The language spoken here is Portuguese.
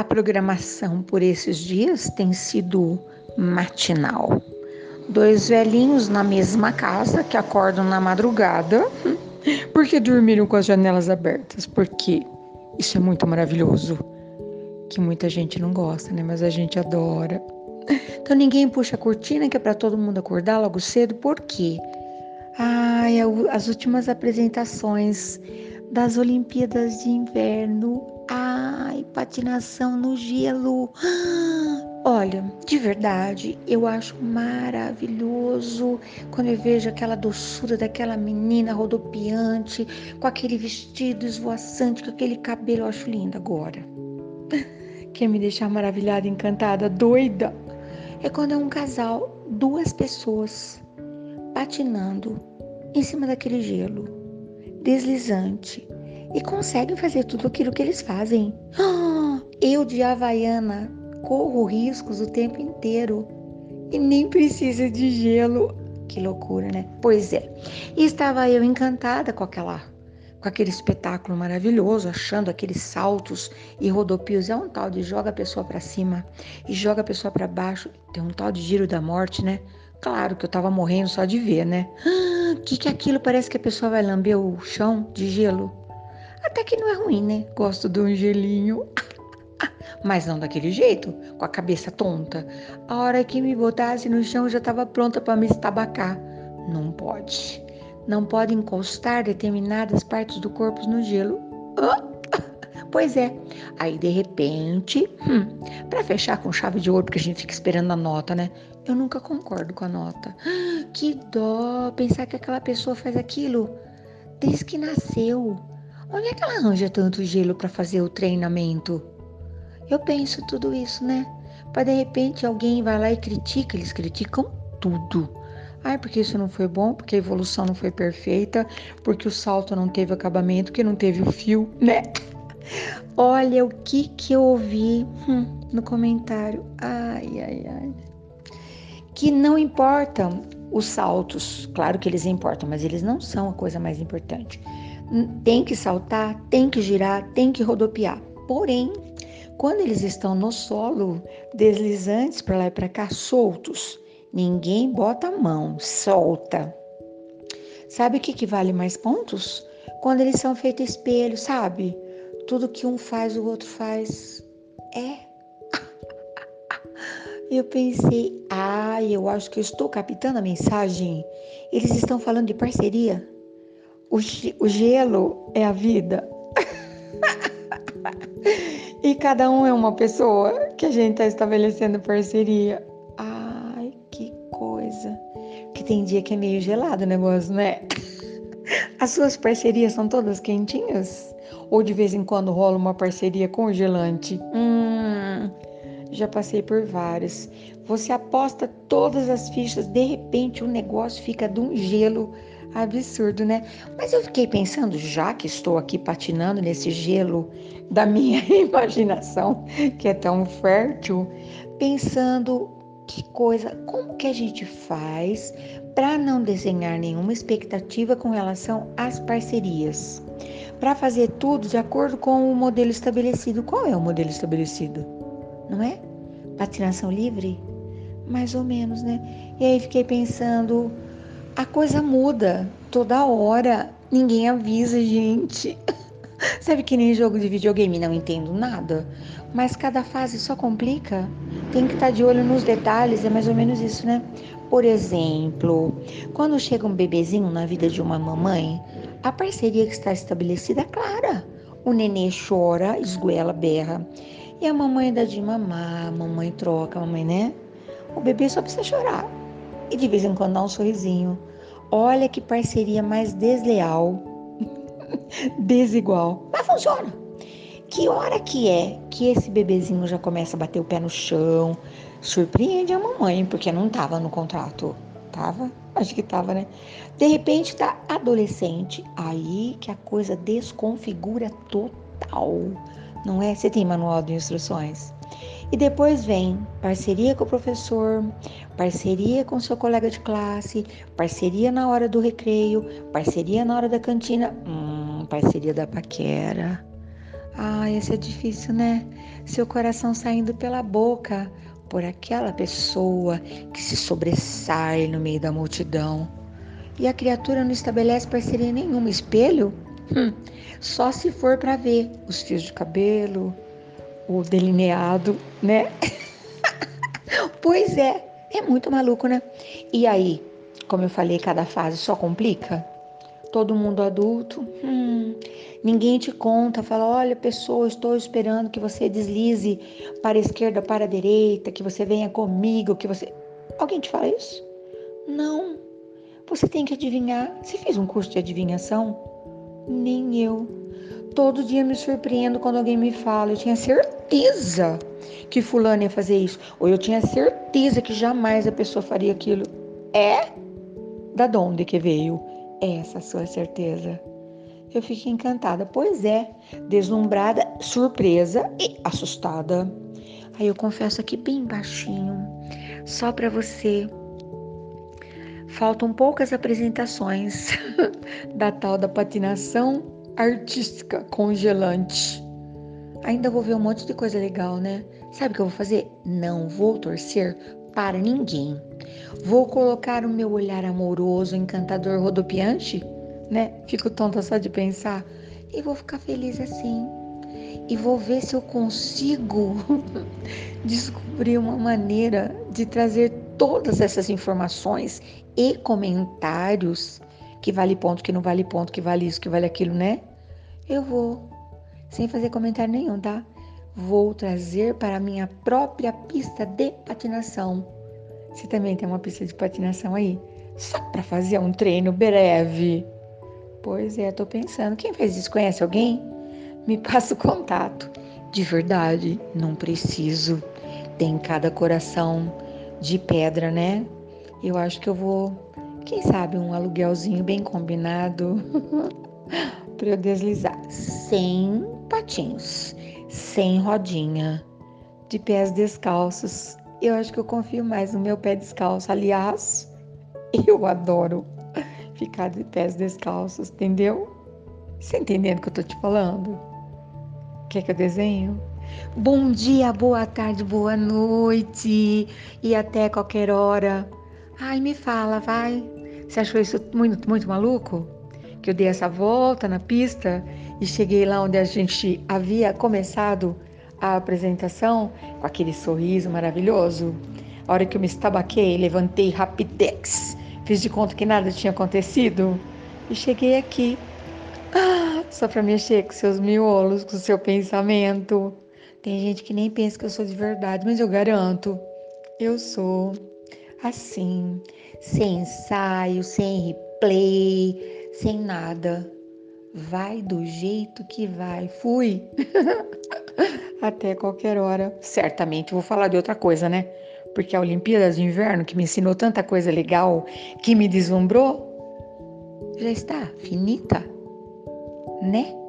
A programação por esses dias tem sido matinal. Dois velhinhos na mesma casa que acordam na madrugada porque dormiram com as janelas abertas. Porque isso é muito maravilhoso. Que muita gente não gosta, né? Mas a gente adora. Então ninguém puxa a cortina que é para todo mundo acordar logo cedo. Por quê? Ai, as últimas apresentações das Olimpíadas de Inverno. Patinação no gelo. Olha, de verdade, eu acho maravilhoso quando eu vejo aquela doçura daquela menina rodopiante, com aquele vestido esvoaçante, com aquele cabelo, eu acho lindo agora. Quer me deixar maravilhada, encantada, doida? É quando é um casal, duas pessoas, patinando em cima daquele gelo, deslizante, e conseguem fazer tudo aquilo que eles fazem. Eu de Havaiana corro riscos o tempo inteiro e nem precisa de gelo. Que loucura, né? Pois é. E estava eu encantada com aquela com aquele espetáculo maravilhoso, achando aqueles saltos e rodopios. É um tal de joga a pessoa para cima e joga a pessoa para baixo. Tem um tal de giro da morte, né? Claro que eu tava morrendo só de ver, né? O que que é aquilo? Parece que a pessoa vai lamber o chão de gelo. Até que não é ruim, né? Gosto de um gelinho. Mas não daquele jeito, com a cabeça tonta. A hora que me botasse no chão, já estava pronta para me estabacar. Não pode. Não pode encostar determinadas partes do corpo no gelo. Pois é. Aí, de repente, hum, para fechar com chave de ouro, porque a gente fica esperando a nota, né? Eu nunca concordo com a nota. Que dó pensar que aquela pessoa faz aquilo desde que nasceu. Onde é que ela arranja tanto gelo para fazer o treinamento? Eu penso tudo isso, né? Para de repente alguém vai lá e critica, eles criticam tudo. Ai, porque isso não foi bom, porque a evolução não foi perfeita, porque o salto não teve acabamento, que não teve o fio, né? Olha o que que eu ouvi hum, no comentário. Ai, ai, ai. Que não importam os saltos, claro que eles importam, mas eles não são a coisa mais importante. Tem que saltar, tem que girar, tem que rodopiar. Porém, quando eles estão no solo, deslizantes para lá e para cá, soltos, ninguém bota a mão, solta. Sabe o que, que vale mais pontos? Quando eles são feitos espelho, sabe? Tudo que um faz, o outro faz. É. Eu pensei, ah, eu acho que eu estou captando a mensagem. Eles estão falando de parceria. O, o gelo é a vida. E cada um é uma pessoa que a gente está estabelecendo parceria. Ai, que coisa. Que tem dia que é meio gelado o negócio, né? As suas parcerias são todas quentinhas? Ou de vez em quando rola uma parceria congelante? Hum, já passei por várias. Você aposta todas as fichas, de repente o negócio fica de um gelo absurdo, né? Mas eu fiquei pensando, já que estou aqui patinando nesse gelo da minha imaginação, que é tão fértil, pensando que coisa, como que a gente faz para não desenhar nenhuma expectativa com relação às parcerias? Para fazer tudo de acordo com o modelo estabelecido. Qual é o modelo estabelecido? Não é? Patinação livre? Mais ou menos, né? E aí fiquei pensando, a coisa muda toda hora, ninguém avisa, gente. Sabe que nem jogo de videogame, não entendo nada, mas cada fase só complica. Tem que estar de olho nos detalhes, é mais ou menos isso, né? Por exemplo, quando chega um bebezinho na vida de uma mamãe, a parceria que está estabelecida é clara. O nenê chora, esguela, berra. E a mamãe dá de mamar, a mamãe troca, a mamãe, né? O bebê só precisa chorar. E de vez em quando dá um sorrisinho. Olha que parceria mais desleal, desigual, mas funciona. Que hora que é que esse bebezinho já começa a bater o pé no chão? Surpreende a mamãe, porque não estava no contrato. Tava? Acho que tava, né? De repente tá adolescente, aí que a coisa desconfigura total. Não é? Você tem manual de instruções? E depois vem parceria com o professor, parceria com seu colega de classe, parceria na hora do recreio, parceria na hora da cantina, hum, parceria da paquera. Ah, esse é difícil, né? Seu coração saindo pela boca por aquela pessoa que se sobressai no meio da multidão. E a criatura não estabelece parceria nenhuma. Espelho? Hum, só se for para ver os fios de cabelo, o delineado, né? pois é, é muito maluco, né? E aí, como eu falei, cada fase só complica? Todo mundo adulto, hum, ninguém te conta, fala: olha, pessoa, estou esperando que você deslize para a esquerda, para a direita, que você venha comigo, que você. Alguém te fala isso? Não. Você tem que adivinhar. Você fez um curso de adivinhação? Nem eu. Todo dia me surpreendo quando alguém me fala. Eu tinha certeza que fulano ia fazer isso. Ou eu tinha certeza que jamais a pessoa faria aquilo. É? Da onde que veio essa sua certeza? Eu fiquei encantada. Pois é, deslumbrada, surpresa e assustada. Aí eu confesso aqui bem baixinho, só para você faltam poucas apresentações da tal da patinação artística congelante. Ainda vou ver um monte de coisa legal, né? Sabe o que eu vou fazer? Não vou torcer para ninguém. Vou colocar o meu olhar amoroso, encantador, rodopiante, né? Fico tonta só de pensar. E vou ficar feliz assim. E vou ver se eu consigo descobrir uma maneira de trazer todas essas informações e comentários, que vale ponto, que não vale ponto, que vale isso, que vale aquilo, né? Eu vou, sem fazer comentário nenhum, tá? Vou trazer para a minha própria pista de patinação. Você também tem uma pista de patinação aí? Só para fazer um treino breve. Pois é, tô pensando. Quem fez isso? Conhece alguém? Me passa o contato. De verdade, não preciso. Tem cada coração de pedra, né? Eu acho que eu vou, quem sabe, um aluguelzinho bem combinado para eu deslizar, sem patinhos, sem rodinha, de pés descalços. Eu acho que eu confio mais no meu pé descalço. Aliás, eu adoro ficar de pés descalços, entendeu? Você entendendo o que eu tô te falando? Quer que eu desenho? Bom dia, boa tarde, boa noite e até qualquer hora. Ai, me fala, vai. Você achou isso muito, muito maluco? Que eu dei essa volta na pista e cheguei lá onde a gente havia começado a apresentação com aquele sorriso maravilhoso. A hora que eu me estabaquei, levantei rapidex, fiz de conta que nada tinha acontecido e cheguei aqui. Ah, só para mexer com seus miolos, com seu pensamento. Tem gente que nem pensa que eu sou de verdade, mas eu garanto, eu sou assim, sem ensaio, sem replay, sem nada. Vai do jeito que vai. Fui. Até qualquer hora. Certamente vou falar de outra coisa, né? Porque a Olimpíadas de Inverno, que me ensinou tanta coisa legal, que me deslumbrou, já está finita, né?